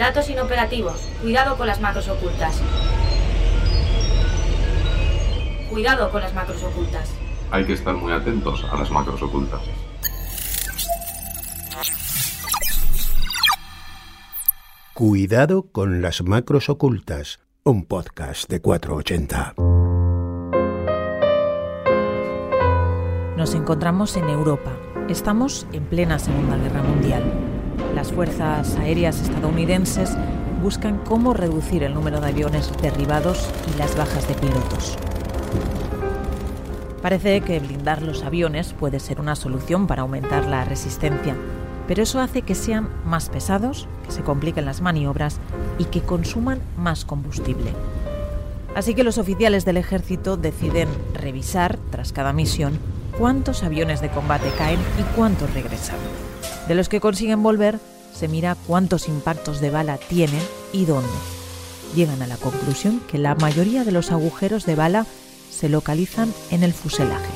Datos inoperativos. Cuidado con las macros ocultas. Cuidado con las macros ocultas. Hay que estar muy atentos a las macros ocultas. Cuidado con las macros ocultas, un podcast de 480. Nos encontramos en Europa. Estamos en plena Segunda Guerra Mundial. Las fuerzas aéreas estadounidenses buscan cómo reducir el número de aviones derribados y las bajas de pilotos. Parece que blindar los aviones puede ser una solución para aumentar la resistencia, pero eso hace que sean más pesados, que se compliquen las maniobras y que consuman más combustible. Así que los oficiales del ejército deciden revisar, tras cada misión, cuántos aviones de combate caen y cuántos regresan. De los que consiguen volver, se mira cuántos impactos de bala tienen y dónde. Llegan a la conclusión que la mayoría de los agujeros de bala se localizan en el fuselaje.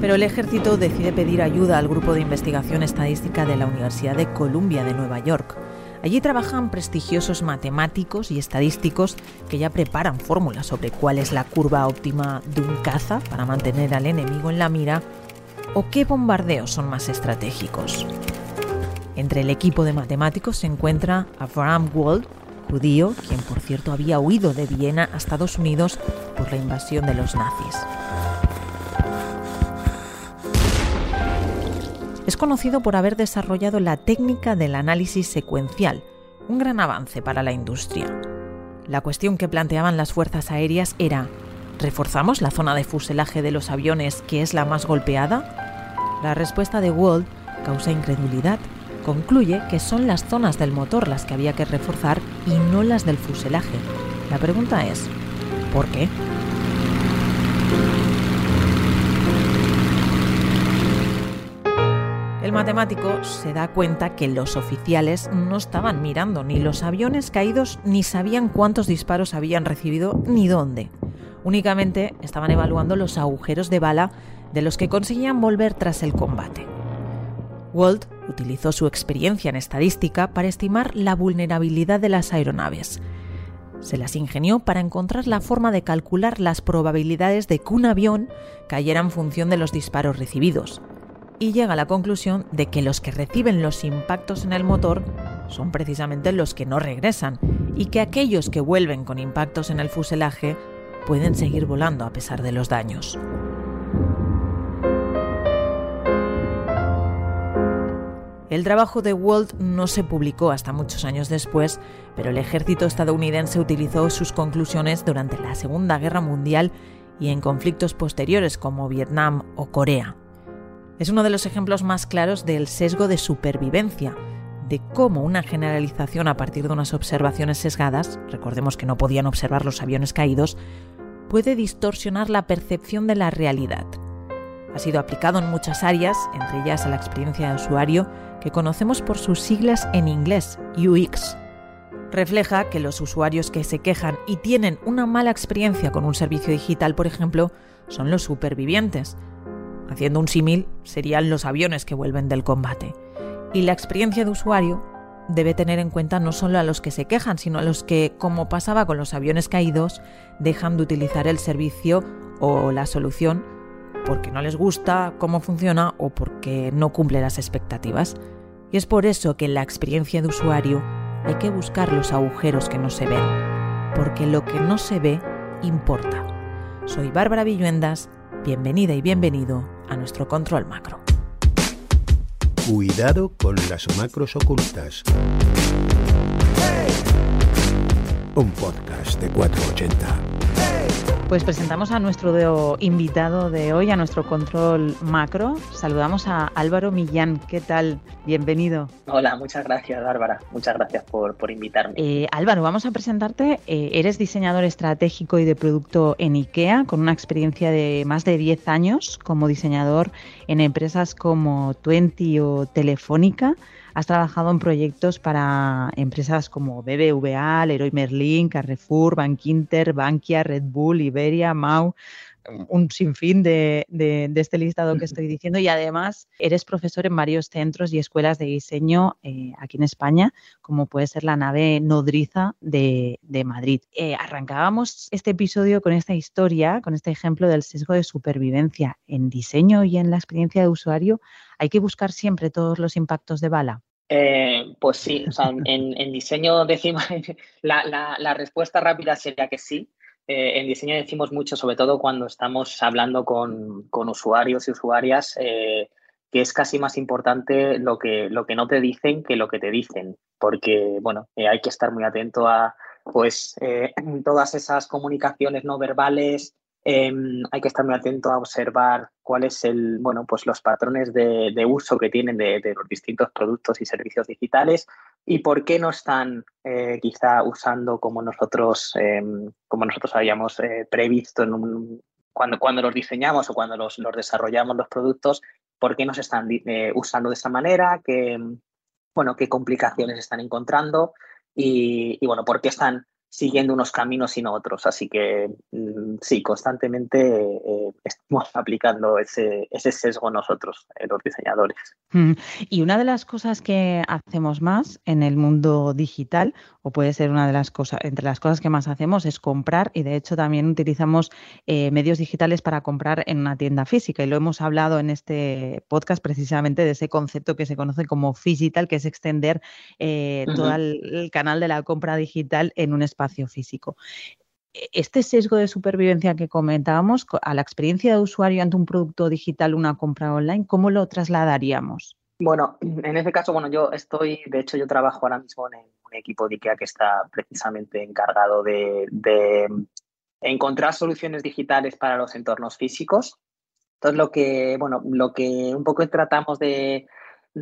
Pero el ejército decide pedir ayuda al grupo de investigación estadística de la Universidad de Columbia de Nueva York. Allí trabajan prestigiosos matemáticos y estadísticos que ya preparan fórmulas sobre cuál es la curva óptima de un caza para mantener al enemigo en la mira o qué bombardeos son más estratégicos. Entre el equipo de matemáticos se encuentra Abraham Wald, judío, quien por cierto había huido de Viena a Estados Unidos por la invasión de los nazis. Conocido por haber desarrollado la técnica del análisis secuencial, un gran avance para la industria. La cuestión que planteaban las fuerzas aéreas era, ¿reforzamos la zona de fuselaje de los aviones que es la más golpeada? La respuesta de Wald causa incredulidad. Concluye que son las zonas del motor las que había que reforzar y no las del fuselaje. La pregunta es, ¿por qué? El matemático se da cuenta que los oficiales no estaban mirando ni los aviones caídos ni sabían cuántos disparos habían recibido ni dónde. Únicamente estaban evaluando los agujeros de bala de los que conseguían volver tras el combate. Walt utilizó su experiencia en estadística para estimar la vulnerabilidad de las aeronaves. Se las ingenió para encontrar la forma de calcular las probabilidades de que un avión cayera en función de los disparos recibidos y llega a la conclusión de que los que reciben los impactos en el motor son precisamente los que no regresan y que aquellos que vuelven con impactos en el fuselaje pueden seguir volando a pesar de los daños. El trabajo de Walt no se publicó hasta muchos años después, pero el ejército estadounidense utilizó sus conclusiones durante la Segunda Guerra Mundial y en conflictos posteriores como Vietnam o Corea. Es uno de los ejemplos más claros del sesgo de supervivencia, de cómo una generalización a partir de unas observaciones sesgadas, recordemos que no podían observar los aviones caídos, puede distorsionar la percepción de la realidad. Ha sido aplicado en muchas áreas, entre ellas a la experiencia de usuario, que conocemos por sus siglas en inglés, UX. Refleja que los usuarios que se quejan y tienen una mala experiencia con un servicio digital, por ejemplo, son los supervivientes, Haciendo un símil, serían los aviones que vuelven del combate. Y la experiencia de usuario debe tener en cuenta no solo a los que se quejan, sino a los que, como pasaba con los aviones caídos, dejan de utilizar el servicio o la solución porque no les gusta cómo funciona o porque no cumple las expectativas. Y es por eso que en la experiencia de usuario hay que buscar los agujeros que no se ven, porque lo que no se ve importa. Soy Bárbara Villuendas, bienvenida y bienvenido a nuestro control macro. Cuidado con las macros ocultas. Un podcast de 480. Pues presentamos a nuestro invitado de hoy, a nuestro control macro. Saludamos a Álvaro Millán. ¿Qué tal? Bienvenido. Hola, muchas gracias, Bárbara. Muchas gracias por, invitarme. Eh, Álvaro, vamos a presentarte. Eh, eres diseñador estratégico y de producto en IKEA, con una experiencia de más de 10 años como diseñador en empresas como Twenty o Telefónica. Has trabajado en proyectos para empresas como BBVA, Leroy Merlin, Carrefour, Bankinter, Bankia, Red Bull, Iberia, Mau. un sinfín de, de, este listado que estoy diciendo y además eres profesor en varios centros y escuelas de diseño eh, aquí en España, como puede ser la nave nodriza de, de Madrid. Eh, arrancábamos este episodio con esta historia, con este ejemplo del sesgo de supervivencia. En diseño y en la experiencia de usuario hay que buscar siempre todos los impactos de bala. Eh, pues sí, o sea, en, diseño decimos, la, la, respuesta rápida sería que sí. Eh, en diseño decimos mucho, sobre todo cuando estamos hablando con, con usuarios y usuarias, eh, que es casi más importante lo que, lo que no te dicen que lo que te dicen, porque, bueno, hay que estar muy atento a, pues, todas esas comunicaciones no verbales, Em, hay que estar muy atento a observar cuál es el, bueno, pues los patrones de, uso que tienen de, los distintos productos y servicios digitales y por qué no están eh, quizá usando como nosotros, em, como nosotros habíamos eh, previsto cuando, cuando los diseñamos o cuando los, desarrollamos los productos, por qué no se están eh, usando de esa manera, qué, bueno, qué complicaciones están encontrando y, y bueno, por qué están siguiendo unos caminos y no otros. Así que mm, sí, constantemente eh, estamos aplicando ese, ese sesgo nosotros, eh, los diseñadores. Mm, y una de las cosas que hacemos más en el mundo digital, o puede ser una de las cosas, entre las cosas que más hacemos, es comprar y de hecho también utilizamos eh, medios digitales para comprar en una tienda física. Y lo hemos hablado en este podcast precisamente de ese concepto que se conoce como digital, que es extender todo el, canal de la compra digital en un espacio espacio físico. E, este sesgo de supervivencia que comentábamos, a la experiencia de usuario ante un producto digital, una compra online, ¿cómo lo trasladaríamos? Bueno, en ese caso, bueno, yo estoy, de hecho, yo trabajo ahora mismo en un equipo de IKEA que está precisamente encargado de, encontrar soluciones digitales para los entornos físicos. Entonces, lo que, bueno, lo que un poco tratamos de,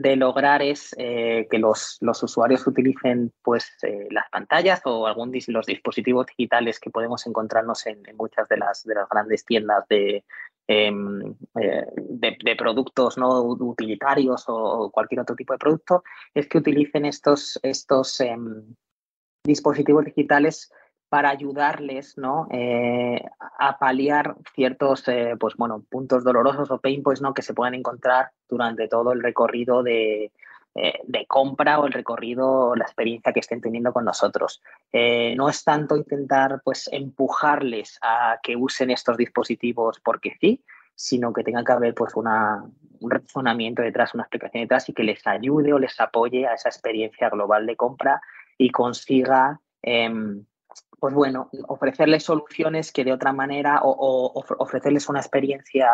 de lograr es eh, que los, usuarios utilicen pues, eh, las pantallas o algún los dispositivos digitales que podemos encontrarnos en, muchas de las, de las grandes tiendas de, em, eh, de, productos no utilitarios o cualquier otro tipo de producto, es que utilicen estos, estos em, dispositivos digitales para ayudarles ¿no? Eh, a paliar ciertos eh, pues, bueno, puntos dolorosos o pain points ¿no? que se puedan encontrar durante todo el recorrido de, eh, compra o el recorrido, la experiencia que estén teniendo con nosotros. no es tanto intentar pues, empujarles a que usen estos dispositivos porque sí, sino que tenga que haber pues, una, un razonamiento detrás, una explicación detrás y que les ayude o les apoye a esa experiencia global de compra y consiga em, pues bueno, ofrecerles soluciones que de otra manera o, ofrecerles una experiencia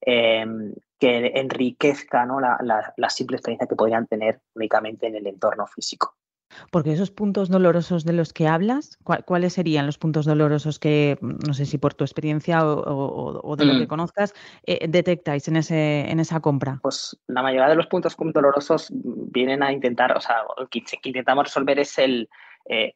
em, que enriquezca la, simple experiencia que podrían tener únicamente en el entorno físico. Porque esos puntos dolorosos de los que hablas, ¿cuáles serían los puntos dolorosos que, no sé si por tu experiencia o, de lo que mm. conozcas, eh, detectáis en, ese, en esa compra? Pues la mayoría de los puntos dolorosos vienen a intentar, o sea, que, intentamos resolver es el, eh,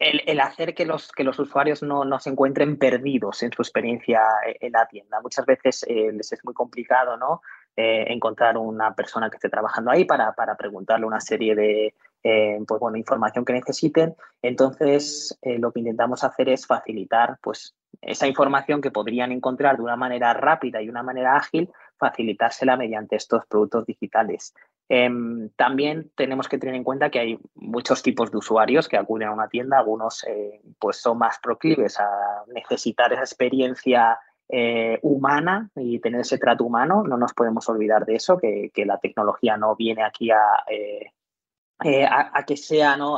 el, hacer que los, que los usuarios no, no, se encuentren perdidos en su experiencia en la tienda. Muchas veces eh, les es muy complicado ¿no? Eh, encontrar una persona que esté trabajando ahí para, para preguntarle una serie de eh, pues, bueno, información que necesiten. Entonces, lo que intentamos hacer es facilitar pues, esa información que podrían encontrar de una manera rápida y una manera ágil, facilitársela mediante estos productos digitales. Em, también tenemos que tener en cuenta que hay muchos tipos de usuarios que acuden a una tienda. Algunos eh, pues son más proclives a necesitar esa experiencia eh, humana y tener ese trato humano. No nos podemos olvidar de eso, que, la tecnología no viene aquí a, eh, a, que sea ¿no?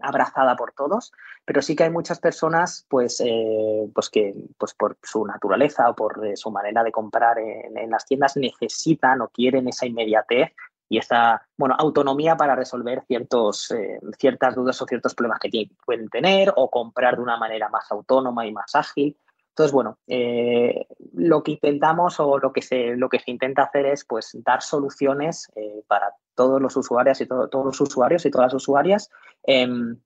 abrazada por todos, pero sí que hay muchas personas pues, pues que pues por su naturaleza o por su manera de comprar en, las tiendas necesitan o quieren esa inmediatez y esta bueno, autonomía para resolver ciertos, eh, ciertas dudas o ciertos problemas que pueden tener o comprar de una manera más autónoma y más ágil. Entonces, bueno, eh, lo que intentamos o lo que, se, lo que se intenta hacer es pues, dar soluciones eh, para todos los usuarios y todos los usuarios y todas las usuarias em,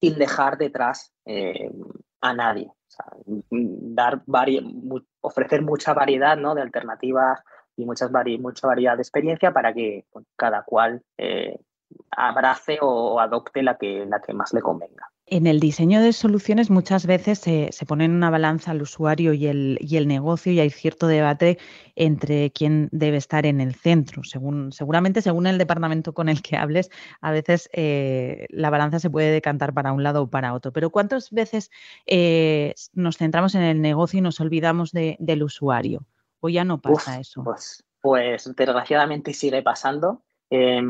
sin dejar detrás a nadie. dar ofrecer mucha variedad ¿no? de alternativas y muchas mucha variedad de experiencia para que cada cual eh, abrace o adopte la que, la que más le convenga. En el diseño de soluciones muchas veces se, se pone en una balanza al usuario y el, y el, negocio y hay cierto debate entre quién debe estar en el centro. Según, seguramente según el departamento con el que hables, a veces eh, la balanza se puede decantar para un lado o para otro. Pero ¿cuántas veces eh, nos centramos en el negocio y nos olvidamos de, del usuario? ¿O ya no pasa Uf, eso? Pues, pues desgraciadamente sigue pasando. Eh,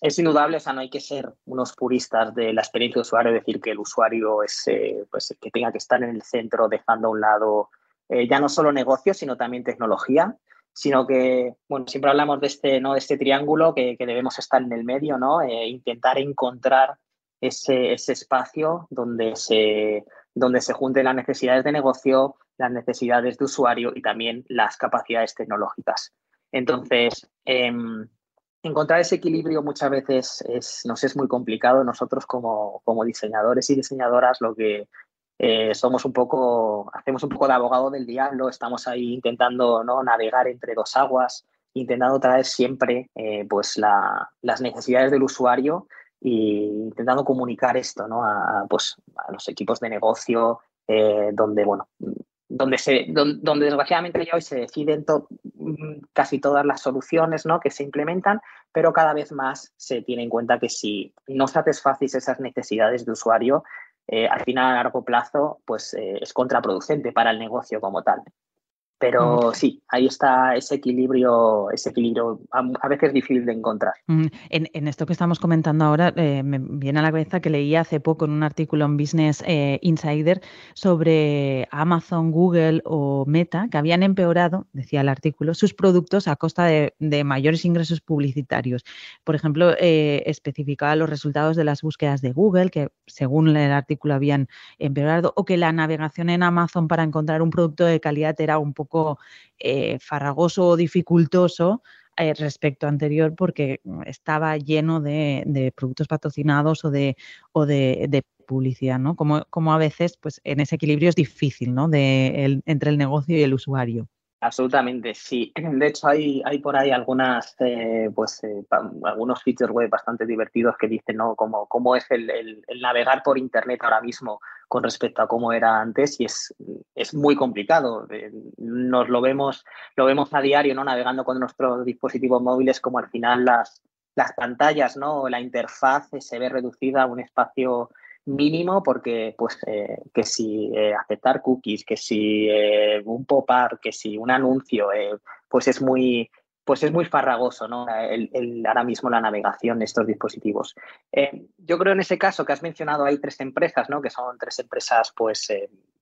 es indudable, o sea, no hay que ser unos puristas de la experiencia de usuario, decir que el usuario es eh, pues, el que tenga que estar en el centro, dejando a un lado eh, ya no solo negocio, sino también tecnología, sino que, bueno, siempre hablamos de este, ¿no? de este triángulo que, que debemos estar en el medio, ¿no? Eh, intentar encontrar ese, ese espacio donde se, donde se junten las necesidades de negocio, las necesidades de usuario y también las capacidades tecnológicas. Entonces, eh, encontrar ese equilibrio muchas veces es, nos es muy complicado. Nosotros como, como diseñadores y diseñadoras lo que eh, somos un poco, hacemos un poco de abogado del diablo, estamos ahí intentando ¿no? navegar entre dos aguas, intentando traer siempre eh, pues la, las necesidades del usuario e intentando comunicar esto ¿no? a, pues, a los equipos de negocio, eh, donde, bueno, donde, se, donde, desgraciadamente ya hoy se deciden to casi todas las soluciones ¿no? que se implementan, pero cada vez más se tiene en cuenta que si no satisfaces esas necesidades de usuario, eh, al final a largo plazo pues, eh, es contraproducente para el negocio como tal. Pero sí, ahí está ese equilibrio, ese equilibrio a, a veces difícil de encontrar. En, en, esto que estamos comentando ahora, eh, me viene a la cabeza que leí hace poco en un artículo en Business eh, Insider sobre Amazon, Google o Meta, que habían empeorado, decía el artículo, sus productos a costa de, de mayores ingresos publicitarios. Por ejemplo, eh, especificaba los resultados de las búsquedas de Google, que según el artículo habían empeorado, o que la navegación en Amazon para encontrar un producto de calidad era un poco eh, farragoso o dificultoso eh, respecto anterior porque estaba lleno de, productos patrocinados o de, o de publicidad, ¿no? Como, como, a veces, pues en ese equilibrio es difícil, ¿no? De el, entre el negocio y el usuario. Absolutamente, sí. De hecho, hay, hay por ahí algunas, eh, pues, eh, algunos features web bastante divertidos que dicen, ¿no? Cómo, cómo es el, el, navegar por Internet ahora mismo con respecto a cómo era antes y es, es muy complicado. Eh, nos lo vemos, lo vemos a diario, ¿no? Navegando con nuestros dispositivos móviles, como al final las, las pantallas, ¿no? La interfaz se ve reducida a un espacio mínimo porque pues eh, que si eh, aceptar cookies, que si eh, un pop-up, que si un anuncio, pues es muy pues es muy farragoso ¿no? el, ahora mismo la navegación de estos dispositivos. Yo creo en ese caso que has mencionado hay tres empresas, ¿no? que son tres empresas pues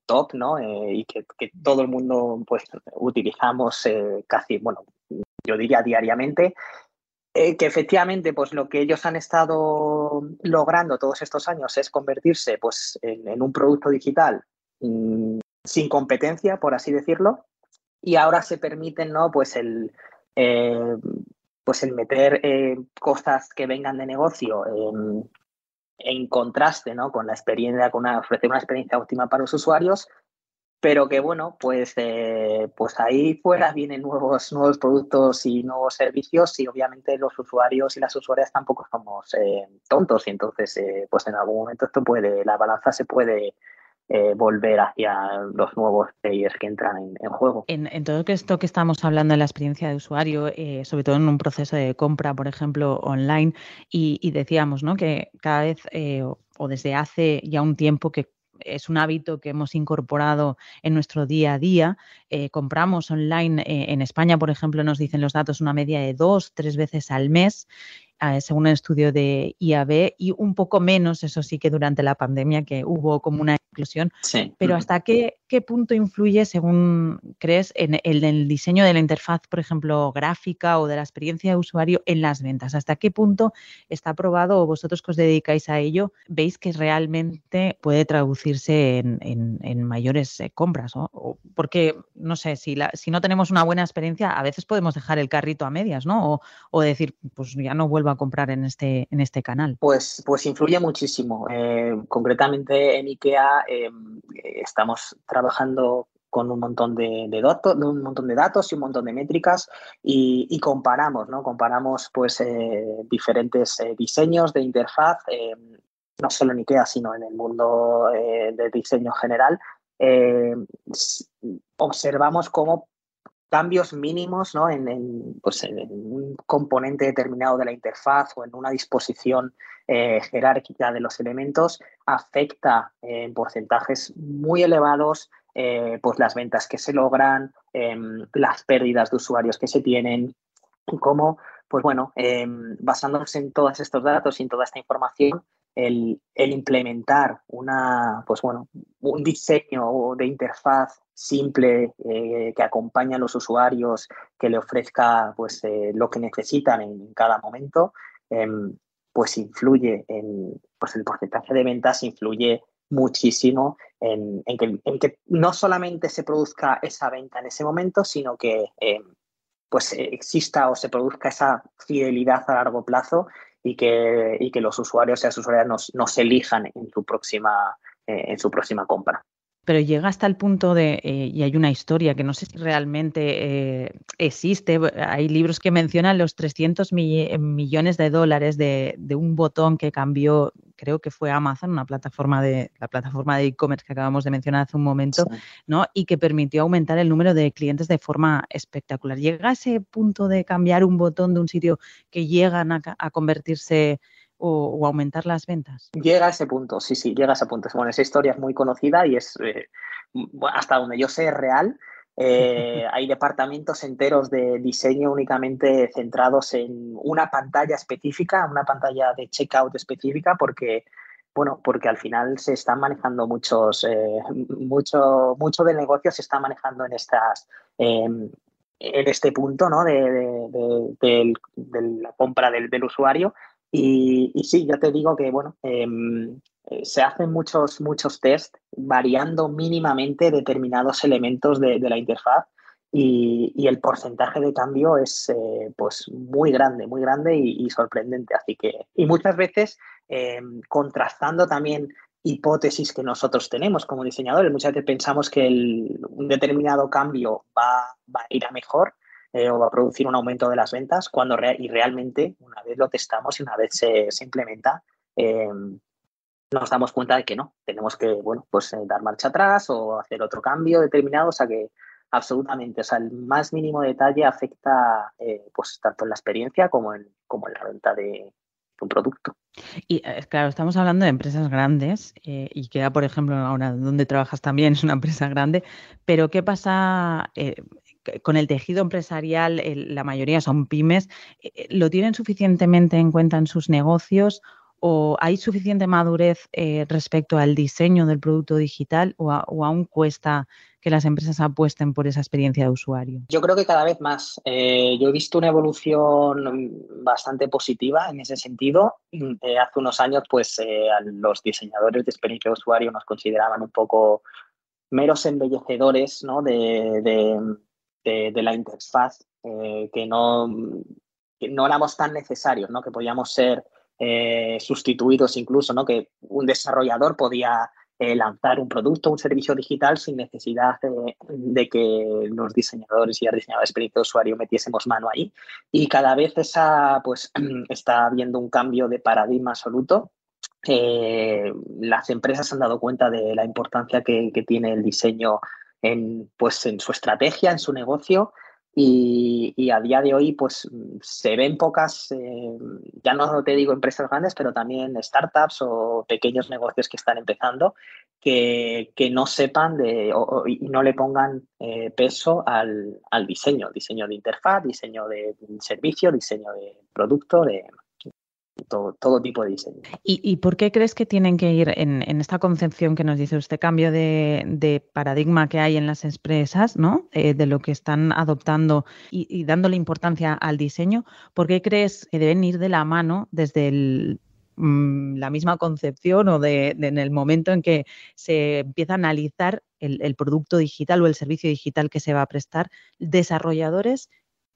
top ¿no? y que, que, todo el mundo pues utilizamos casi, bueno, yo diría diariamente eh, que efectivamente pues lo que ellos han estado logrando todos estos años es convertirse pues en, un producto digital mmm, sin competencia por así decirlo y ahora se permiten no pues el eh, pues el meter eh, cosas que vengan de negocio en, en contraste ¿no? con la experiencia con ofrecer una experiencia óptima para los usuarios pero que bueno, pues, eh, pues ahí fuera vienen nuevos, nuevos productos y nuevos servicios y obviamente los usuarios y las usuarias tampoco somos eh, tontos y entonces eh, pues en algún momento esto puede, la balanza se puede eh, volver hacia los nuevos players que entran en, en juego. En, en, todo esto que estamos hablando de la experiencia de usuario, eh, sobre todo en un proceso de compra, por ejemplo, online, y, y decíamos ¿no? que cada vez o desde hace ya un tiempo que es un hábito que hemos incorporado en nuestro día a día. Eh, compramos online eh, en España, por ejemplo, nos dicen los datos una media de dos, tres veces al mes. Eh, según el estudio de IAB, y un poco menos, eso sí, que durante la pandemia, que hubo como una inclusión. Sí. Pero ¿hasta qué, qué, punto influye, según crees, en el, en diseño de la interfaz, por ejemplo, gráfica o de la experiencia de usuario en las ventas? ¿Hasta qué punto está probado o vosotros que os dedicáis a ello, veis que realmente puede traducirse en, mayores eh, compras? ¿no? Porque, no sé, si, si no tenemos una buena experiencia, a veces podemos dejar el carrito a medias, ¿no? O, o decir, pues ya no vuelvo a comprar en este, en este canal? Pues, pues influye muchísimo. Eh, concretamente en IKEA eh, estamos trabajando con un montón de, de, datos, un montón de datos y un montón de métricas y, comparamos, ¿no? Comparamos pues eh, diferentes diseños de interfaz no solo en IKEA, sino en el mundo eh, de diseño general, eh, observamos cómo cambios mínimos ¿no? en, pues en, un componente determinado de la interfaz o en una disposición eh, jerárquica de los elementos afecta en porcentajes muy elevados pues las ventas que se logran, em, las pérdidas de usuarios que se tienen y cómo, pues bueno, em, basándose en todos estos datos y en toda esta información, el, implementar una, pues bueno, un diseño de interfaz simple eh, que acompañe a los usuarios, que le ofrezca pues, eh, lo que necesitan en, cada momento, em, pues influye en pues el porcentaje de ventas, influye muchísimo en, que, no solamente se produzca esa venta en ese momento, sino que em, pues exista o se produzca esa fidelidad a largo plazo y que, y que los usuarios y las usuarias nos, elijan en su próxima, eh, en su próxima compra pero llega hasta el punto de, eh, y hay una historia que no sé si realmente eh, existe, hay libros que mencionan los 300 millones de dólares de, un botón que cambió, creo que fue Amazon, una plataforma de, la plataforma de e-commerce que acabamos de mencionar hace un momento, ¿no? Y que permitió aumentar el número de clientes de forma espectacular. ¿Llega a ese punto de cambiar un botón de un sitio que llegan a, a convertirse o, aumentar las ventas? Llega a ese punto, sí, sí, llega a ese punto. Bueno, esa historia es muy conocida y es, eh, hasta donde yo sé, es real. Eh, hay departamentos enteros de diseño únicamente centrados en una pantalla específica, una pantalla de checkout específica, porque, bueno, porque al final se están manejando muchos, eh, mucho, mucho del negocio se está manejando en estas, em, en este punto, ¿no? De, de, la compra del, del usuario y, sí, ya te digo que, bueno, em, eh, se hacen muchos, muchos test variando mínimamente determinados elementos de, la interfaz y, el porcentaje de cambio es eh, pues muy grande, muy grande y, sorprendente. Así que, y muchas veces em, contrastando también hipótesis que nosotros tenemos como diseñadores, muchas veces pensamos que un determinado cambio va, va a ir a mejor eh, o va a producir un aumento de las ventas cuando y realmente una vez lo testamos y una vez se, implementa, eh, nos damos cuenta de que no, tenemos que bueno, pues, eh, dar marcha atrás o hacer otro cambio determinado, o sea que absolutamente, o sea, el más mínimo detalle afecta pues tanto en la experiencia como en, como la venta de, un producto. Y claro, estamos hablando de empresas grandes y que, por ejemplo, ahora donde trabajas también es una empresa grande, pero ¿qué pasa con el tejido empresarial, la mayoría son pymes, eh, eh, ¿lo tienen suficientemente en cuenta en sus negocios o hay suficiente madurez eh, respecto al diseño del producto digital o, aún cuesta que las empresas apuesten por esa experiencia de usuario? Yo creo que cada vez más. yo he visto una evolución bastante positiva en ese sentido. hace unos años, pues los diseñadores de experiencia de usuario nos consideraban un poco meros embellecedores ¿no? de, la interfaz eh, que, no, no éramos tan necesarios, ¿no? que podíamos ser eh, sustituidos incluso, ¿no? que un desarrollador podía eh, lanzar un producto, un servicio digital sin necesidad de que los diseñadores y el diseñador de experiencia de usuario metiésemos mano ahí. Y cada vez esa, pues, está habiendo un cambio de paradigma absoluto. las empresas han dado cuenta de la importancia que, que tiene el diseño en, pues, en su estrategia, en su negocio. Y, a día de hoy, pues se ven pocas, eh, ya no te digo empresas grandes, pero también startups o pequeños negocios que están empezando, que, no sepan de, y no le pongan eh, peso al, al, diseño, diseño de interfaz, diseño de servicio, diseño de producto, de, todo, tipo de diseño. ¿Y, por qué crees que tienen que ir en, esta concepción que nos dice usted, cambio de, paradigma que hay en las empresas, ¿no? Eh, de lo que están adoptando y, dándole importancia al diseño? ¿Por qué crees que deben ir de la mano desde mm, la misma concepción o en el momento en que se empieza a analizar el producto digital o el servicio digital que se va a prestar, desarrolladores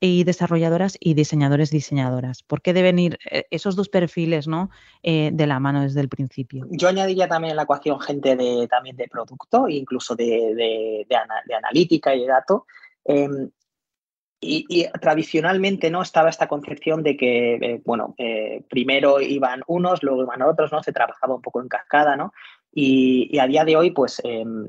y desarrolladoras y diseñadores diseñadoras? ¿Por qué deben ir eh, esos dos perfiles ¿no? Eh, de la mano desde el principio? Yo añadiría también en la ecuación gente de, también de producto, incluso de, de, analítica y de datos. Em, y, tradicionalmente no estaba esta concepción de que, eh, bueno, eh, primero iban unos, luego iban otros, ¿no? Se trabajaba un poco en cascada, ¿no? Y, a día de hoy, pues em,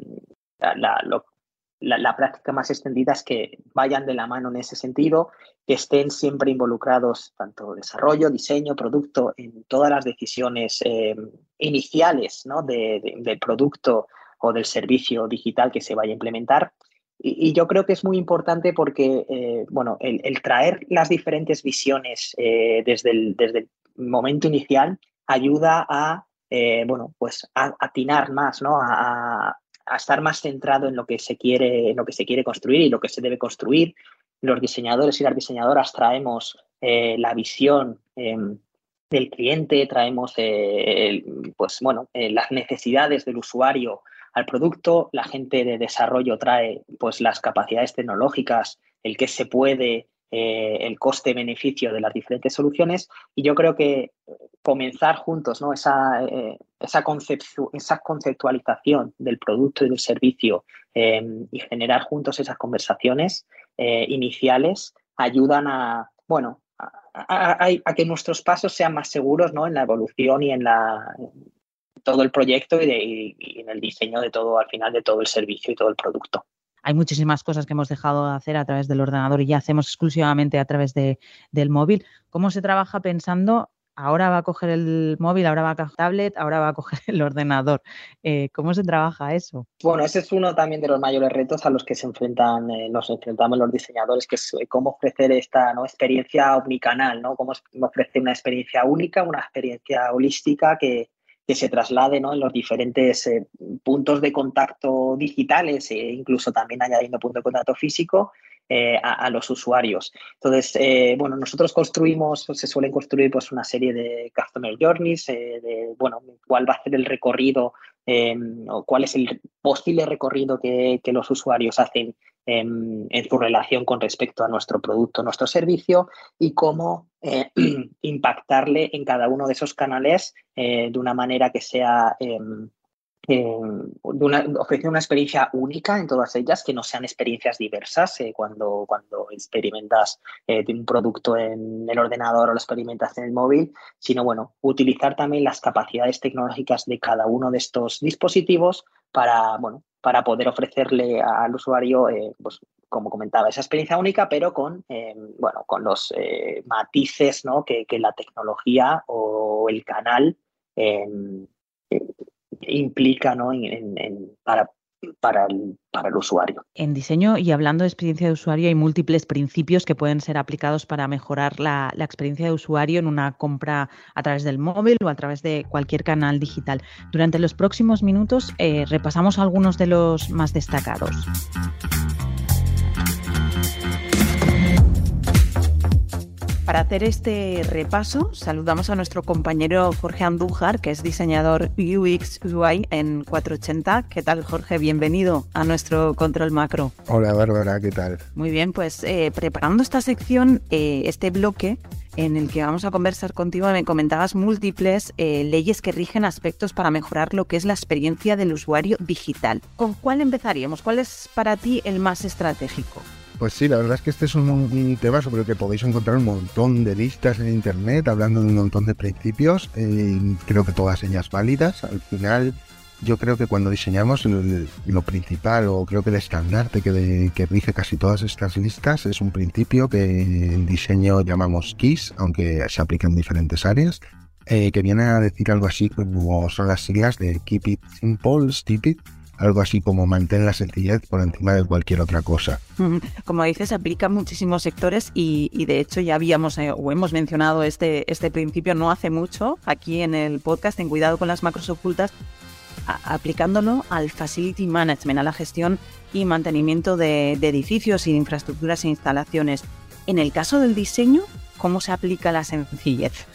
la, práctica más extendida es que vayan de la mano en ese sentido, que estén siempre involucrados tanto desarrollo, diseño, producto, en todas las decisiones em, iniciales ¿no? del producto o del servicio digital que se vaya a implementar y, yo creo que es muy importante porque, eh, bueno, el, traer las diferentes visiones eh, desde, el, desde el momento inicial ayuda a, eh, bueno, pues a atinar más, ¿no? A, estar más centrado en lo que se quiere, en lo que se quiere construir y lo que se debe construir. Los diseñadores y las diseñadoras traemos la visión em, del cliente, traemos, pues bueno, las necesidades del usuario al producto, la gente de desarrollo trae pues las capacidades tecnológicas, el que se puede, eh, el coste-beneficio de las diferentes soluciones y yo creo que comenzar juntos ¿no? esa, eh, esa, esa conceptualización del producto y del servicio em, y generar juntos esas conversaciones eh, iniciales ayudan a, bueno, a, que nuestros pasos sean más seguros ¿no? en la evolución y en la, todo el proyecto y, en el diseño de todo, al final, de todo el servicio y todo el producto. Hay muchísimas cosas que hemos dejado de hacer a través del ordenador y ya hacemos exclusivamente a través de, del móvil. ¿Cómo se trabaja pensando ahora va a coger el móvil, ahora va a coger tablet, ahora va a coger el ordenador. Eh, ¿Cómo se trabaja eso? Bueno, ese es uno también de los mayores retos a los que se enfrentan, eh, nos enfrentamos los diseñadores, que es eh, cómo ofrecer esta ¿no? experiencia omnicanal, ¿no? Cómo ofrecer una experiencia única, una experiencia holística que, que se traslade ¿no? en los diferentes eh, puntos de contacto digitales e incluso también añadiendo punto de contacto físico eh, a, los usuarios. Entonces, eh, bueno, nosotros construimos, se suelen construir pues una serie de customer journeys, de, bueno, cuál va a ser el recorrido o cuál es el posible recorrido que, que los usuarios hacen en, su relación con respecto a nuestro producto, nuestro servicio y cómo eh, impactarle en cada uno de esos canales eh, de una manera que sea em, una, ofrecer una experiencia única en todas ellas, que no sean experiencias diversas eh, cuando, cuando experimentas un producto en el ordenador o lo experimentas en el móvil, sino bueno, utilizar también las capacidades tecnológicas de cada uno de estos dispositivos para, bueno, para poder ofrecerle al usuario, eh, pues, como comentaba, esa experiencia única, pero con, eh, bueno, con los eh, matices ¿no? que, la tecnología o el canal implica ¿no? para, para el, para el usuario. En diseño y hablando de experiencia de usuario, hay múltiples principios que pueden ser aplicados para mejorar la, experiencia de usuario en una compra a través del móvil o a través de cualquier canal digital. Durante los próximos minutos eh, repasamos algunos de los más destacados. Para hacer este repaso, saludamos a nuestro compañero Jorge Andújar, que es diseñador UX UI en 480. ¿Qué tal, Jorge? Bienvenido a nuestro control macro. Hola, Bárbara, ¿qué tal? Muy bien, pues eh, preparando esta sección, eh, este bloque, en el que vamos a conversar contigo, me comentabas múltiples eh, leyes que rigen aspectos para mejorar lo que es la experiencia del usuario digital. ¿Con cuál empezaríamos? ¿Cuál es para ti el más estratégico? Pues sí, la verdad es que este es un, tema sobre el que podéis encontrar un montón de listas en internet hablando de un montón de principios. Eh, creo que todas ellas válidas. Al final, yo creo que cuando diseñamos lo principal o creo que el estandarte que, que, rige casi todas estas listas es un principio que en diseño llamamos KISS, aunque se aplica en diferentes áreas, eh, que viene a decir algo así como son las siglas de Keep It Simple, Stupid algo así como mantén la sencillez por encima de cualquier otra cosa. Como dices, aplica a muchísimos sectores y, de hecho ya habíamos eh, o hemos mencionado este, este principio no hace mucho aquí en el podcast en Cuidado con las macros ocultas, aplicándolo al facility management, a la gestión y mantenimiento de, edificios y de infraestructuras e instalaciones. En el caso del diseño, ¿cómo se aplica la sencillez?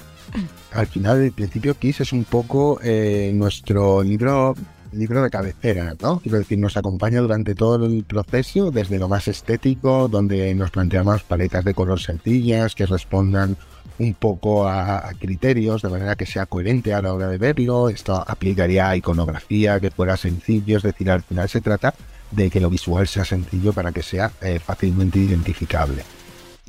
Al final, el principio KISS es un poco eh, nuestro libro libro de cabecera, ¿no? Quiero decir, nos acompaña durante todo el proceso, desde lo más estético, donde nos planteamos paletas de color sencillas que respondan un poco a, criterios de manera que sea coherente a la hora de verlo. Esto aplicaría a iconografía que fuera sencillo, es decir, al final se trata de que lo visual sea sencillo para que sea eh, fácilmente identificable.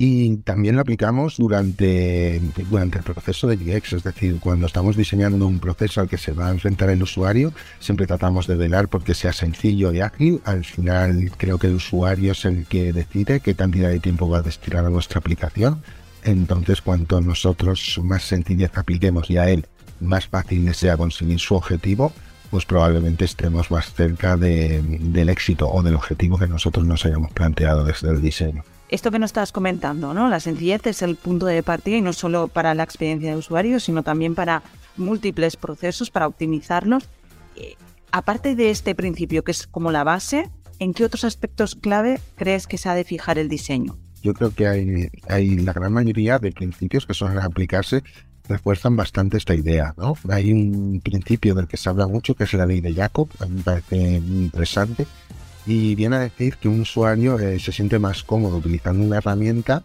Y también lo aplicamos durante, durante el proceso de UX, es decir, cuando estamos diseñando un proceso al que se va a enfrentar el usuario, siempre tratamos de velar porque sea sencillo y ágil. Al final creo que el usuario es el que decide qué cantidad de tiempo va a destinar a nuestra aplicación. Entonces, cuanto nosotros más sencillez apliquemos y a él más fácil le sea conseguir su objetivo, pues probablemente estemos más cerca del éxito o del objetivo que nosotros nos hayamos planteado desde el diseño esto que nos estás comentando, ¿no? La sencillez es el punto de partida y no solo para la experiencia de usuario, sino también para múltiples procesos, para optimizarlos. Eh, aparte de este principio, que es como la base, ¿en qué otros aspectos clave crees que se ha de fijar el diseño? Yo creo que hay, la gran mayoría de principios que son aplicarse refuerzan bastante esta idea, ¿no? Hay un principio del que se habla mucho, que es la ley de Jacob, me parece interesante, y viene a decir que un usuario eh, se siente más cómodo utilizando una herramienta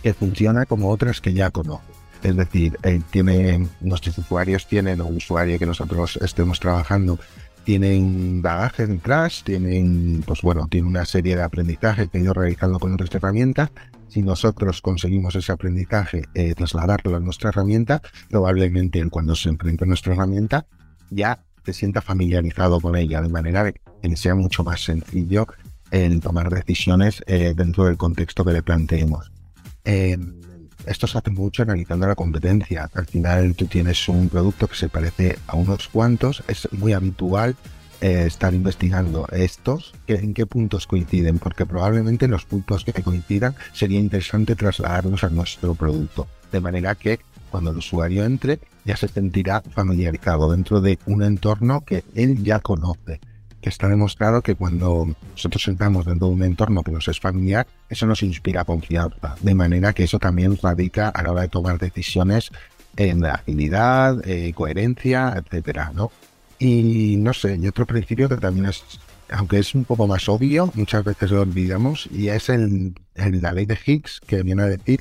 que funciona como otras que ya conoce. Es decir, eh, tiene, nuestros usuarios tienen, o usuario que nosotros estemos trabajando, tienen bagaje detrás, tienen, pues bueno, tiene una serie de aprendizaje que he ido realizando con otras herramientas. Si nosotros conseguimos ese aprendizaje, eh, trasladarlo a nuestra herramienta, probablemente cuando se enfrente a nuestra herramienta, ya se sienta familiarizado con ella, de manera que sea mucho más sencillo el tomar decisiones eh, dentro del contexto que le planteemos. Em, esto se hace mucho analizando la competencia. Al final tú tienes un producto que se parece a unos cuantos, es muy habitual eh, estar investigando estos, que, en qué puntos coinciden, porque probablemente los puntos que coincidan sería interesante trasladarlos a nuestro producto, de manera que cuando el usuario entre ya se sentirá familiarizado dentro de un entorno que él ya conoce. Que está demostrado que cuando nosotros entramos dentro de un entorno que nos es familiar, eso nos inspira confianza. De manera que eso también radica a la hora de tomar decisiones en la agilidad, eh, coherencia, etcétera, ¿no? Y no sé, y otro principio que también es, aunque es un poco más obvio, muchas veces lo olvidamos, y es el, la ley de Higgs, que viene a decir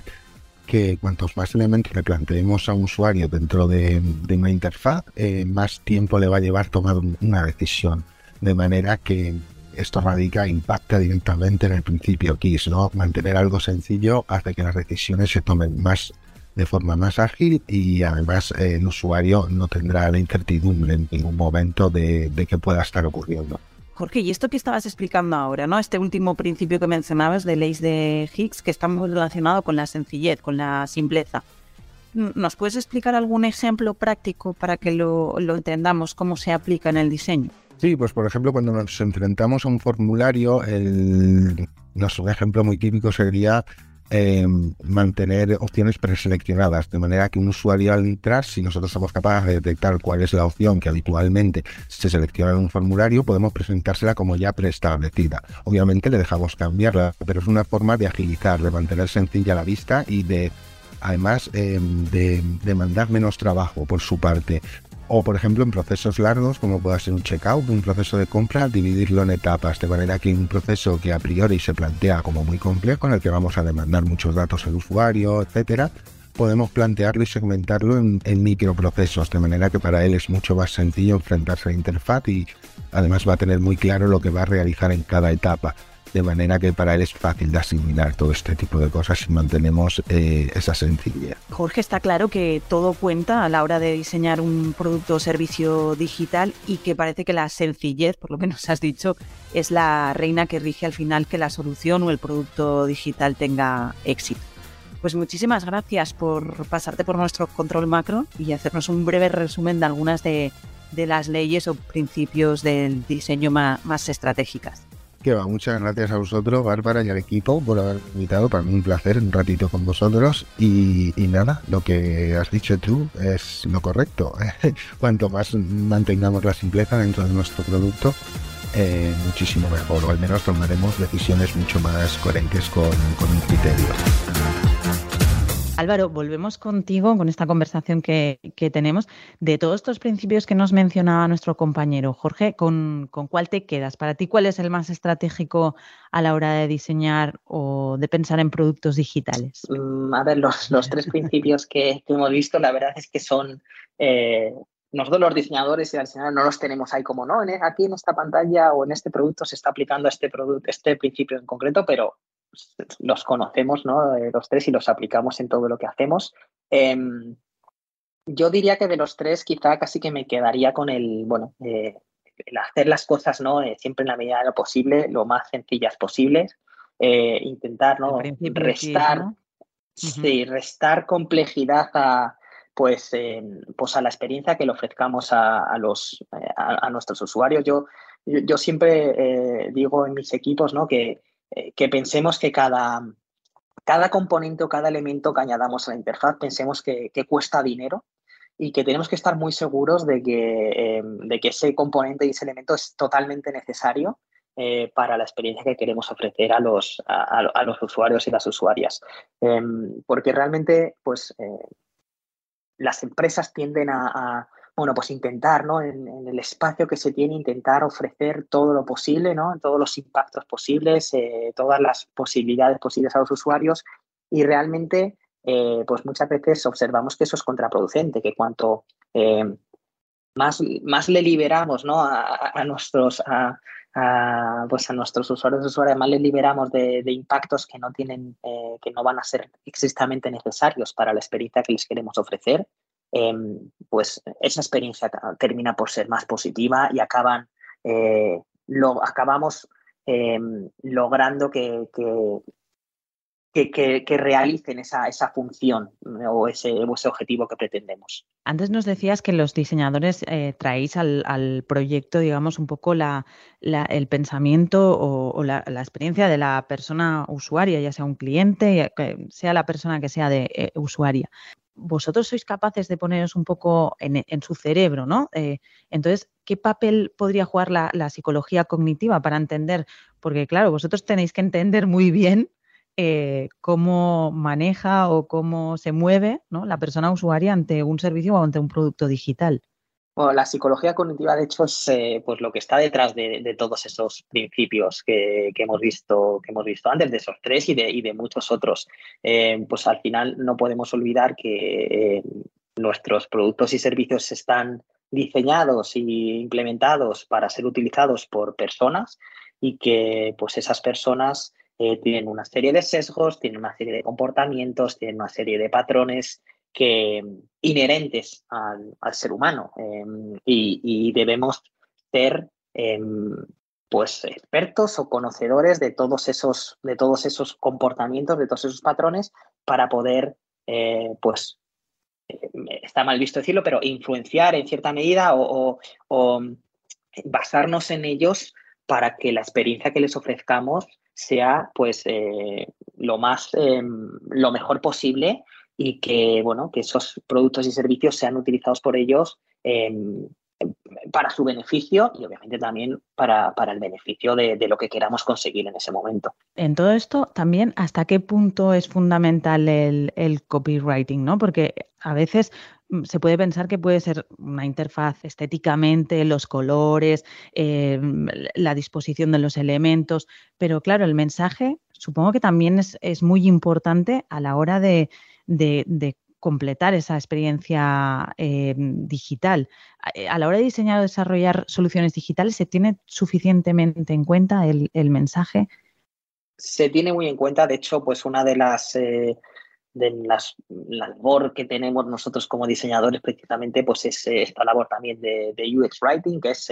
que cuantos más elementos le planteemos a un usuario dentro de, una interfaz, eh, más tiempo le va a llevar tomar una decisión. De manera que esto radica, impacta directamente en el principio KISS, ¿no? Mantener algo sencillo hace que las decisiones se tomen más de forma más ágil y además eh, el usuario no tendrá la incertidumbre en ningún momento de, de qué pueda estar ocurriendo. Jorge, y esto que estabas explicando ahora, ¿no? Este último principio que mencionabas de leyes de Higgs, que está muy relacionado con la sencillez, con la simpleza. ¿Nos puedes explicar algún ejemplo práctico para que lo, entendamos cómo se aplica en el diseño? Sí, pues por ejemplo, cuando nos enfrentamos a un formulario, el, un ejemplo muy típico sería Em, mantener opciones preseleccionadas, de manera que un usuario al entrar, si nosotros somos capaces de detectar cuál es la opción que habitualmente se selecciona en un formulario, podemos presentársela como ya preestablecida. Obviamente le dejamos cambiarla, pero es una forma de agilizar, de mantener sencilla la vista y de además em, de demandar menos trabajo por su parte. O, por ejemplo, en procesos largos, como pueda ser un checkout, un proceso de compra, dividirlo en etapas, de manera que un proceso que a priori se plantea como muy complejo, en el que vamos a demandar muchos datos al usuario, etcétera, podemos plantearlo y segmentarlo en, en microprocesos, de manera que para él es mucho más sencillo enfrentarse a la interfaz y además va a tener muy claro lo que va a realizar en cada etapa de manera que para él es fácil de asimilar todo este tipo de cosas si mantenemos eh, esa sencillez. Jorge, está claro que todo cuenta a la hora de diseñar un producto o servicio digital y que parece que la sencillez, por lo que nos has dicho, es la reina que rige al final que la solución o el producto digital tenga éxito. Pues muchísimas gracias por pasarte por nuestro control macro y hacernos un breve resumen de algunas de, las leyes o principios del diseño más estratégicas muchas gracias a vosotros, Bárbara, y al equipo por haber invitado. Para mí un placer un ratito con vosotros. Y, nada, lo que has dicho tú es lo correcto. Cuanto más mantengamos la simpleza dentro de nuestro producto, eh, muchísimo mejor. O al menos tomaremos decisiones mucho más coherentes con, con criterio. Álvaro, volvemos contigo con esta conversación que, tenemos. De todos estos principios que nos mencionaba nuestro compañero Jorge, ¿con, cuál te quedas? Para ti, ¿cuál es el más estratégico a la hora de diseñar o de pensar en productos digitales? Mm, a ver, los, tres principios que, hemos visto, la verdad es que son... Eh, nosotros los diseñadores y el diseñador no los tenemos ahí como, no, aquí en esta pantalla o en este producto se está aplicando este, producto, este principio en concreto, pero los conocemos, ¿no? Eh, los tres y los aplicamos en todo lo que hacemos. Em, yo diría que de los tres quizá casi que me quedaría con el, bueno, eh, el hacer las cosas, ¿no? Eh, siempre en la medida de lo posible, lo más sencillas posibles. intentar, ¿no? Restar, sí, restar complejidad a, pues, pues a la experiencia que le ofrezcamos a, los, a, nuestros usuarios. Yo, yo, siempre digo en mis equipos ¿no? que eh, que pensemos que cada, cada componente o cada elemento que añadamos a la interfaz pensemos que, cuesta dinero y que tenemos que estar muy seguros de que, eh, de que ese componente y ese elemento es totalmente necesario eh, para la experiencia que queremos ofrecer a los, a, los usuarios y las usuarias. Em, porque realmente, pues, las empresas tienden a, bueno, pues intentar, ¿no? En, el espacio que se tiene, intentar ofrecer todo lo posible, ¿no? Todos los impactos posibles, eh, todas las posibilidades posibles a los usuarios y realmente, eh, pues muchas veces observamos que eso es contraproducente, que cuanto eh, más, más le liberamos, ¿no? A, nuestros, a, pues a nuestros usuarios y usuarias, más les liberamos de, de impactos que no tienen, que no van a ser exactamente necesarios para la experiencia que les queremos ofrecer, Em, pues esa experiencia termina por ser más positiva y acaban, eh, lo, acabamos em, logrando que, que, que, realicen esa, esa función o ese, ese, objetivo que pretendemos. Antes nos decías que los diseñadores eh, traéis al, al, proyecto, digamos, un poco la, el pensamiento o, la, la, experiencia de la persona usuaria, ya sea un cliente, sea la persona que sea de eh, usuaria vosotros sois capaces de poneros un poco en, su cerebro, ¿no? Eh, entonces, ¿qué papel podría jugar la, psicología cognitiva para entender? Porque, claro, vosotros tenéis que entender muy bien eh, cómo maneja o cómo se mueve la persona usuaria ante un servicio o ante un producto digital. Bueno, la psicología cognitiva, de hecho, es eh, pues lo que está detrás de, todos esos principios que, hemos visto, que hemos visto antes, de esos tres y de, muchos otros. Eh, pues al final no podemos olvidar que eh, nuestros productos y servicios están diseñados y implementados para ser utilizados por personas y que pues esas personas tienen una serie de sesgos, tienen una serie de comportamientos, tienen una serie de patrones que inherentes al, ser humano em, y, debemos ser em, pues expertos o conocedores de todos esos de todos esos comportamientos de todos esos patrones para poder eh, pues eh, está mal visto decirlo pero influenciar en cierta medida o, basarnos en ellos para que la experiencia que les ofrezcamos sea pues eh, lo más em, lo mejor posible y que, bueno, que esos productos y servicios sean utilizados por ellos para su beneficio y obviamente también para, el beneficio de, lo que queramos conseguir en ese momento. En todo esto, también, ¿hasta qué punto es fundamental el, copywriting? ¿no? Porque a veces mm, se puede pensar que puede ser una interfaz estéticamente, los colores, em, la disposición de los elementos, pero claro, el mensaje supongo que también es, es muy importante a la hora de de, completar esa experiencia eh, digital. Eh, a la hora de diseñar o desarrollar soluciones digitales, ¿se tiene suficientemente en cuenta el, mensaje? Se tiene muy en cuenta, de hecho, pues una de las eh, de las la labor que tenemos nosotros como diseñadores precisamente, pues es esta labor también de UX Writing, que es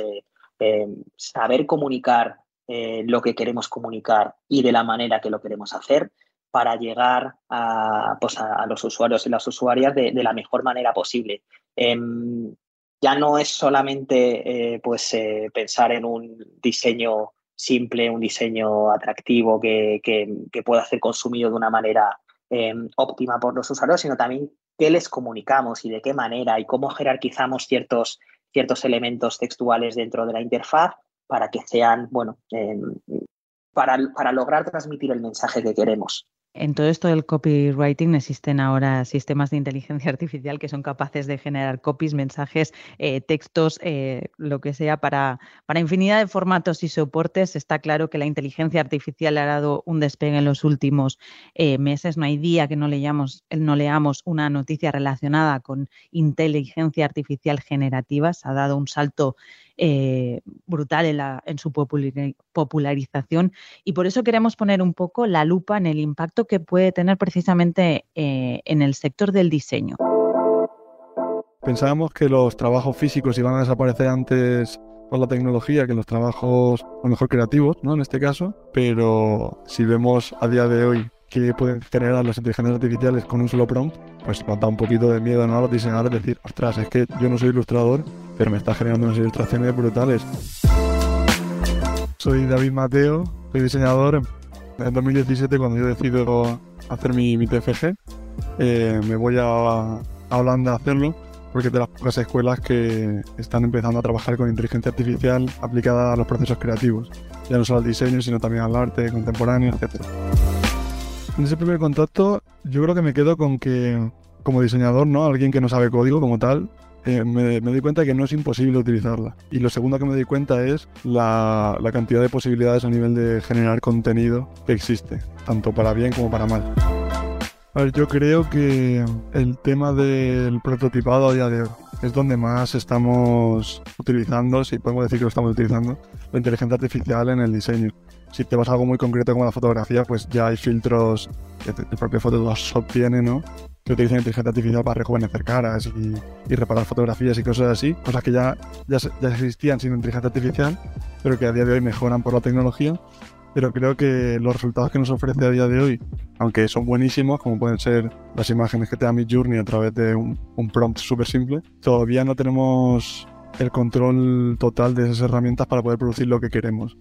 saber comunicar lo que queremos comunicar y de la manera que lo queremos hacer para llegar a, pues a, los usuarios y las usuarias de, la mejor manera posible. Em, ya no es solamente eh, pues, eh, pensar en un diseño simple, un diseño atractivo que, que, pueda ser consumido de una manera em, óptima por los usuarios, sino también qué les comunicamos y de qué manera y cómo jerarquizamos ciertos, ciertos elementos textuales dentro de la interfaz para que sean, bueno, em, para, para lograr transmitir el mensaje que queremos. En todo esto del copywriting existen ahora sistemas de inteligencia artificial que son capaces de generar copies, mensajes, eh, textos, eh, lo que sea, para, para infinidad de formatos y soportes. Está claro que la inteligencia artificial ha dado un despegue en los últimos eh, meses. No hay día que no leamos, no leamos una noticia relacionada con inteligencia artificial generativa. Se ha dado un salto eh, brutal en, su popularización y por eso queremos poner un poco la lupa en el impacto que puede tener precisamente eh, en el sector del diseño. Pensábamos que los trabajos físicos iban a desaparecer antes por la tecnología que los trabajos, a lo mejor creativos, ¿no? En este caso, pero si vemos a día de hoy que pueden generar las inteligencias artificiales con un solo prompt, pues da un poquito de miedo ¿no? a los diseñadores decir, ostras, es que yo no soy ilustrador, pero me está generando unas ilustraciones brutales. Soy David Mateo, soy diseñador. En 2017, cuando yo decido hacer mi, mi TFG, eh, me voy a, a Holanda a hacerlo porque es de las pocas escuelas que están empezando a trabajar con inteligencia artificial aplicada a los procesos creativos, ya no solo al diseño, sino también al arte contemporáneo, etc. En ese primer contacto, yo creo que me quedo con que, como diseñador, ¿no? Alguien que no sabe código como tal, eh, me, doy cuenta que no es imposible utilizarla. Y lo segundo que me doy cuenta es la, la, cantidad de posibilidades a nivel de generar contenido que existe, tanto para bien como para mal. A ver, yo creo que el tema del prototipado a día de hoy es donde más estamos utilizando, si podemos decir que lo estamos utilizando, la inteligencia artificial en el diseño si te vas a algo muy concreto como la fotografía, pues ya hay filtros que el propio Photoshop tiene, ¿no? Que utilizan inteligencia artificial para rejuvenecer caras y, reparar fotografías y cosas así, cosas que ya, ya, ya existían sin inteligencia artificial, pero que a día de hoy mejoran por la tecnología. Pero creo que los resultados que nos ofrece a día de hoy, aunque son buenísimos, como pueden ser las imágenes que te da Midjourney a través de un, un prompt súper simple, todavía no tenemos el control total de esas herramientas para poder producir lo que queremos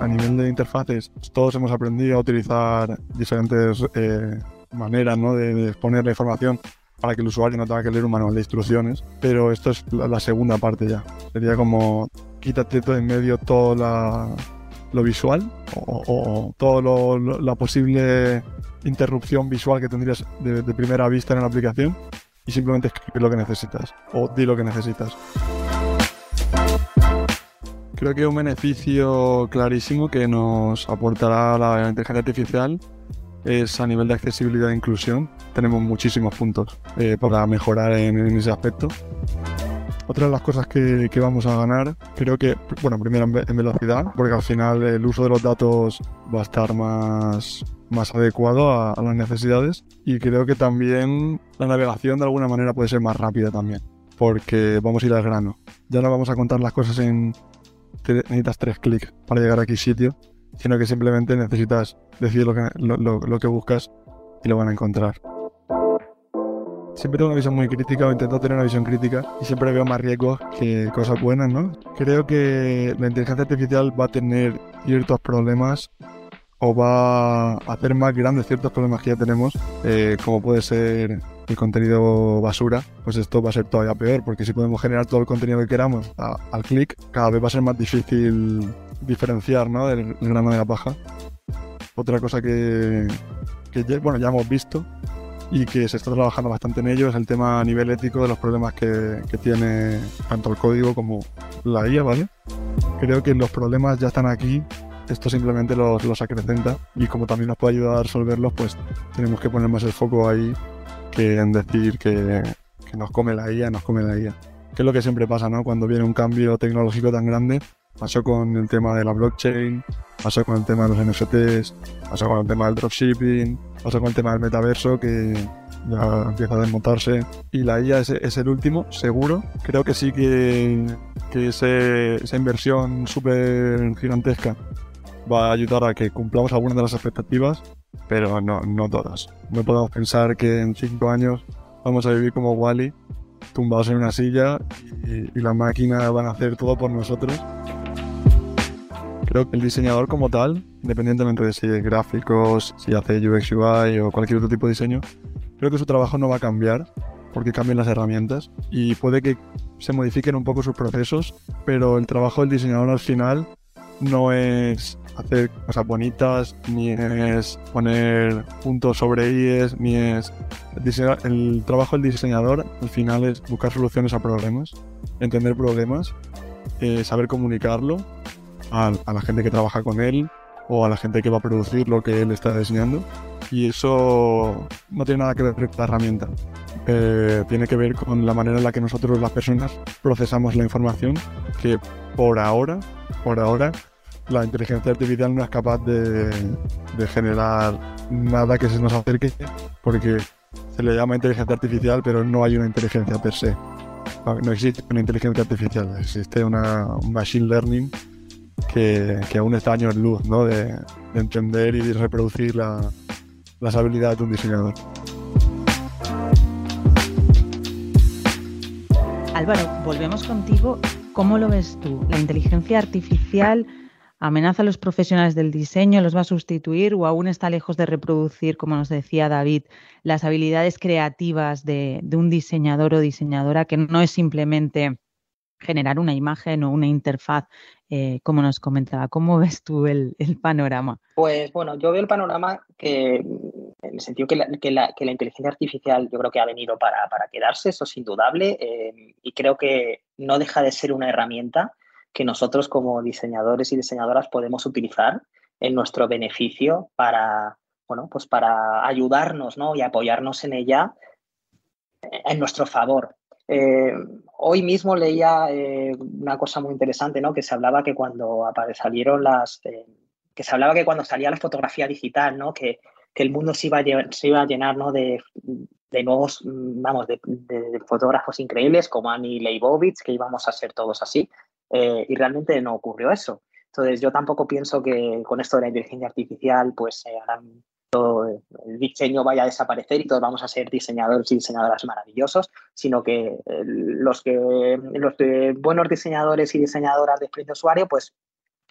a nivel de interfaces, todos hemos aprendido a utilizar diferentes eh, maneras ¿no? de, exponer la información para que el usuario no tenga que leer un manual de instrucciones, pero esto es la, segunda parte ya. Sería como quítate todo en medio todo lo visual o, todo la posible interrupción visual que tendrías de, de primera vista en la aplicación y simplemente escribir lo que necesitas o di lo que necesitas. Creo que un beneficio clarísimo que nos aportará la inteligencia artificial es a nivel de accesibilidad e inclusión. Tenemos muchísimos puntos eh, para mejorar en, ese aspecto. Otra de las cosas que, vamos a ganar, creo que, bueno, primero en, velocidad, porque al final el uso de los datos va a estar más, más adecuado a, a, las necesidades. Y creo que también la navegación de alguna manera puede ser más rápida también, porque vamos a ir al grano. Ya no vamos a contar las cosas en, necesitas tres clics para llegar a aquí sitio, sino que simplemente necesitas decir lo que, lo, que buscas y lo van a encontrar. Siempre tengo una visión muy crítica o intento tener una visión crítica y siempre veo más riesgos que cosas buenas, ¿no? Creo que la inteligencia artificial va a tener ciertos problemas o va a hacer más grandes ciertos problemas que ya tenemos, eh, como puede ser el contenido basura, pues esto va a ser todavía peor, porque si podemos generar todo el contenido que queramos al clic, cada vez va a ser más difícil diferenciar ¿no? del, grano de la paja. Otra cosa que, que, bueno, ya hemos visto y que se está trabajando bastante en ello es el tema a nivel ético de los problemas que, que tiene tanto el código como la IA, ¿vale? Creo que los problemas ya están aquí esto simplemente los, los, acrecenta y como también nos puede ayudar a resolverlos, pues tenemos que poner más el foco ahí que en decir que, nos come la IA, nos come la IA. Que es lo que siempre pasa, ¿no? Cuando viene un cambio tecnológico tan grande, pasó con el tema de la blockchain, pasó con el tema de los NFTs, pasó con el tema del dropshipping, pasó con el tema del metaverso, que ya empieza a desmontarse. Y la IA es, el último, seguro. Creo que sí que, que esa inversión súper gigantesca va a ayudar a que cumplamos algunas de las expectativas, pero no, no todas. No podemos pensar que en cinco años vamos a vivir como Wally, tumbados en una silla y, y las máquinas van a hacer todo por nosotros. Creo que el diseñador como tal, independientemente de si es gráficos, si hace UX UI o cualquier otro tipo de diseño, creo que su trabajo no va a cambiar porque cambian las herramientas y puede que se modifiquen un poco sus procesos, pero el trabajo del diseñador al final no es hacer cosas bonitas, ni es poner puntos sobre IES, ni es... El, trabajo del diseñador al final es buscar soluciones a problemas, entender problemas, eh, saber comunicarlo a, la gente que trabaja con él o a la gente que va a producir lo que él está diseñando Y eso no tiene nada que ver con la herramienta. Eh, tiene que ver con la manera en la que nosotros las personas procesamos la información que por ahora, por ahora, la inteligencia artificial no es capaz de, de generar nada que se nos acerque porque se le llama inteligencia artificial pero no hay una inteligencia per se. No existe una inteligencia artificial, existe una, un machine learning que, que aún está años luz ¿no? de, de entender y de reproducir la, las habilidades de un diseñador. Álvaro, volvemos contigo. ¿Cómo lo ves tú? ¿La inteligencia artificial amenaza a los profesionales del diseño, los va a sustituir o aún está lejos de reproducir, como nos decía David, las habilidades creativas de, un diseñador o diseñadora, que no es simplemente generar una imagen o una interfaz, eh, como nos comentaba. ¿Cómo ves tú el, panorama? Pues bueno, yo veo el panorama que, en el sentido que la, inteligencia artificial yo creo que ha venido para, para quedarse, eso es indudable, eh, y creo que no deja de ser una herramienta que nosotros como diseñadores y diseñadoras podemos utilizar en nuestro beneficio para, bueno, pues para ayudarnos ¿no? y apoyarnos en ella en nuestro favor. Eh, hoy mismo leía eh, una cosa muy interesante, ¿no? Que se hablaba que cuando salieron las, eh, que se hablaba que cuando salía la fotografía digital, ¿no? Que, que el mundo se iba a, iba a llenar. De, de nuevos, vamos, de, de, fotógrafos increíbles como Annie Leibovitz, que íbamos a ser todos así. Eh, y realmente no ocurrió eso. Entonces, yo tampoco pienso que con esto de la inteligencia artificial, pues eh, el diseño vaya a desaparecer y todos vamos a ser diseñadores y diseñadoras maravillosos, sino que eh, los que los buenos diseñadores y diseñadoras de experiencia de usuario, pues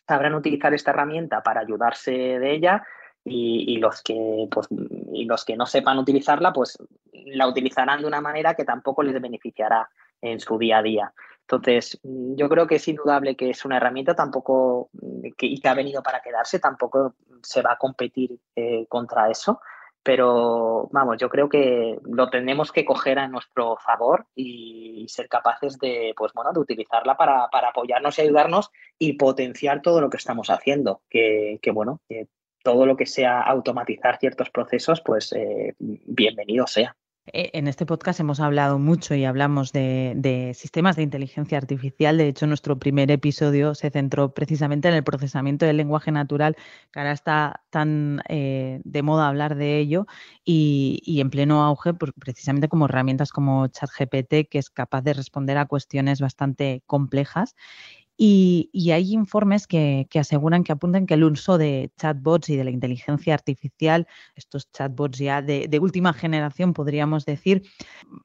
sabrán utilizar esta herramienta para ayudarse de ella y, y, los que pues y los que no sepan utilizarla, pues la utilizarán de una manera que tampoco les beneficiará en su día a día. Entonces, yo creo que es indudable que es una herramienta tampoco que, y que ha venido para quedarse, tampoco se va a competir eh, contra eso, pero vamos, yo creo que lo tenemos que coger a nuestro favor y ser capaces de, pues bueno, de utilizarla para, para apoyarnos y ayudarnos y potenciar todo lo que estamos haciendo, que, que bueno, que todo lo que sea automatizar ciertos procesos, pues eh, bienvenido sea. Eh, en este podcast hemos hablado mucho y hablamos de, sistemas de inteligencia artificial. De hecho, nuestro primer episodio se centró precisamente en el procesamiento del lenguaje natural, que ahora está tan eh, de moda hablar de ello y, y en pleno auge, pues, precisamente como herramientas como ChatGPT, que es capaz de responder a cuestiones bastante complejas. Y, hay informes que, que, aseguran, que apuntan que el uso de chatbots y de la inteligencia artificial, estos chatbots ya de, de, última generación, podríamos decir,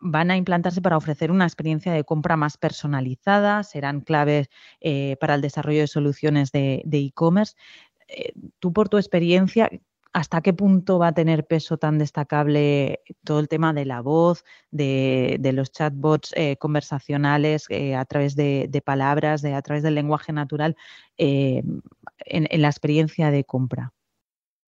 van a implantarse para ofrecer una experiencia de compra más personalizada, serán claves eh, para el desarrollo de soluciones de e-commerce. Eh, tú, por tu experiencia, hasta qué punto va a tener peso tan destacable todo el tema de la voz, de, los chatbots eh, conversacionales eh, a través de, palabras, a través del lenguaje natural eh, en, la experiencia de compra.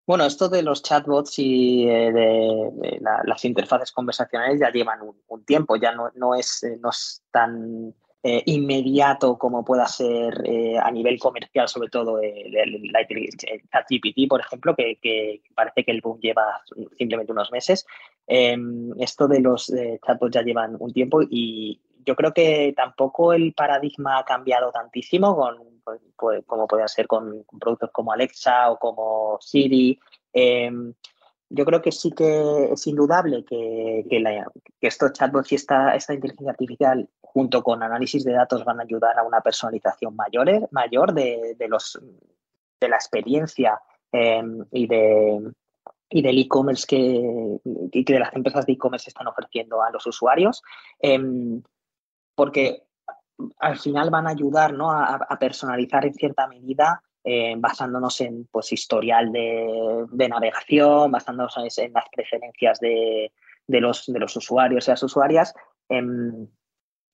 Bueno, esto de los chatbots y de, de la, las interfaces conversacionales ya llevan un, un tiempo, ya no, no, es, no es tan eh, inmediato como pueda ser eh, a nivel comercial, sobre todo eh, la ChatGPT, por ejemplo, que, que, parece que el boom lleva simplemente unos meses. Em, esto de los chatbots ya llevan un tiempo y yo creo que tampoco el paradigma ha cambiado tantísimo con, pues, como puede ser con, productos como Alexa o como Siri. Em, yo creo que sí que es indudable que, estos chatbots y esta, inteligencia artificial, junto con análisis de datos, van a ayudar a una personalización mayor, mayor de, de los, de la experiencia eh, y, de, y del e-commerce que, y que las empresas de e-commerce están ofreciendo a los usuarios. Eh, porque al final van a ayudar ¿no? a personalizar en cierta medida eh, basándonos en pues, historial de, navegación, basándonos en las preferencias de, de, los, de los usuarios y las usuarias. En,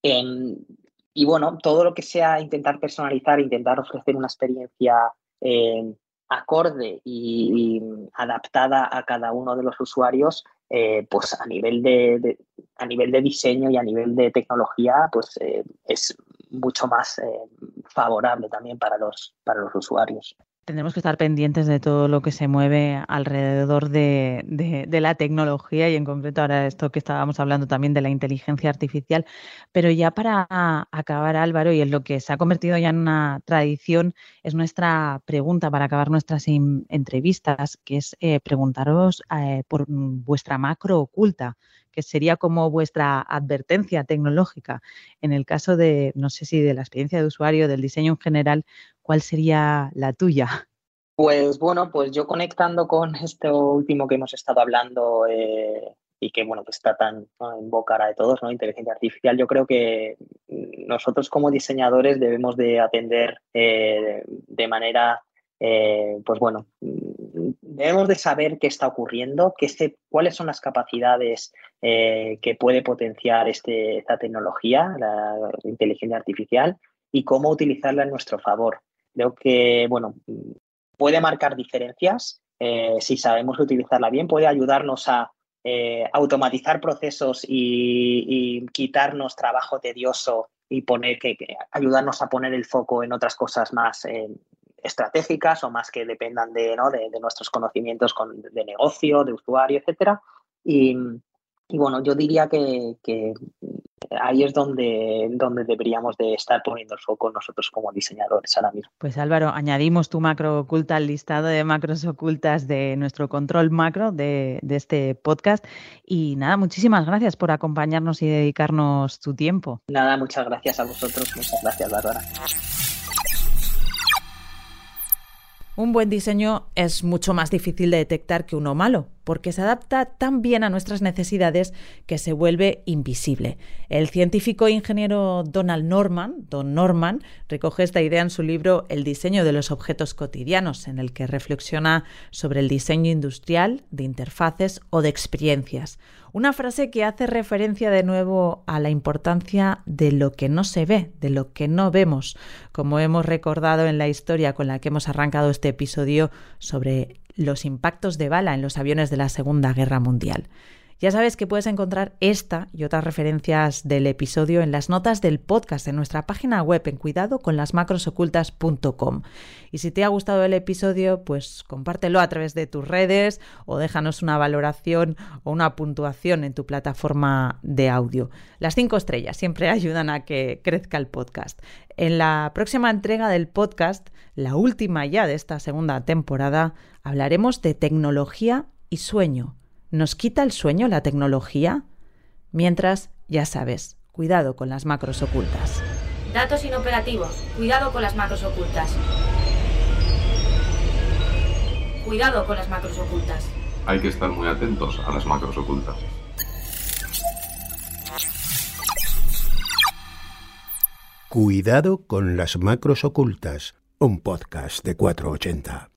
en, y bueno, todo lo que sea intentar personalizar, intentar ofrecer una experiencia eh, acorde y, adaptada a cada uno de los usuarios, eh, pues a nivel de, de, a nivel de diseño y a nivel de tecnología, pues eh, es mucho más eh, favorable también para los, para los usuarios. Tendremos que estar pendientes de todo lo que se mueve alrededor de, la tecnología y en concreto ahora esto que estábamos hablando también de la inteligencia artificial. Pero ya para acabar, Álvaro, y en lo que se ha convertido ya en una tradición, es nuestra pregunta para acabar nuestras entrevistas, que es eh, preguntaros eh, por vuestra macro oculta que sería como vuestra advertencia tecnológica. En el caso de, no sé si de la experiencia de usuario, del diseño en general, ¿cuál sería la tuya? Pues bueno, pues yo conectando con esto último que hemos estado hablando eh, y que bueno, que está tan en boca de todos, ¿no? Inteligencia artificial, yo creo que nosotros como diseñadores debemos de atender eh, de manera eh, pues bueno, debemos de saber qué está ocurriendo, qué cuáles son las capacidades que puede potenciar este, esta tecnología, la inteligencia artificial, y cómo utilizarla en nuestro favor. Creo que, bueno, puede marcar diferencias eh, si sabemos utilizarla bien, puede ayudarnos a automatizar procesos y, quitarnos trabajo tedioso y poner que, ayudarnos a poner el foco en otras cosas más estratégicas o más que dependan de, ¿no? de, nuestros conocimientos con, de negocio, de usuario, etcétera. Y, bueno, yo diría que, ahí es donde, donde deberíamos de estar poniendo el foco nosotros como diseñadores ahora mismo. Pues Álvaro, añadimos tu macro oculta al listado de macros ocultas de nuestro control macro de, de este podcast. Y nada, muchísimas gracias por acompañarnos y dedicarnos tu tiempo. Nada, muchas gracias a vosotros. Muchas gracias, Bárbara. Un buen diseño es mucho más difícil de detectar que uno malo, porque se adapta tan bien a nuestras necesidades que se vuelve invisible. El científico e ingeniero Donald Norman, Don Norman, recoge esta idea en su libro El diseño de los objetos cotidianos, en el que reflexiona sobre el diseño industrial, de interfaces o de experiencias. Una frase que hace referencia de nuevo a la importancia de lo que no se ve, de lo que no vemos, como hemos recordado en la historia con la que hemos arrancado este episodio sobre los impactos de bala en los aviones de la Segunda Guerra Mundial. Ya sabes que puedes encontrar esta y otras referencias del episodio en las notas del podcast en nuestra página web en cuidado con las. Y si te ha gustado el episodio, pues compártelo a través de tus redes o déjanos una valoración o una puntuación en tu plataforma de audio. Las cinco estrellas siempre ayudan a que crezca el podcast. En la próxima entrega del podcast, la última ya de esta segunda temporada, hablaremos de tecnología y sueño ¿Nos quita el sueño la tecnología? Mientras, ya sabes, cuidado con las macros ocultas. Datos inoperativos. Cuidado con las macros ocultas. Cuidado con las macros ocultas. Hay que estar muy atentos a las macros ocultas. Cuidado con las macros ocultas. Un podcast de 480.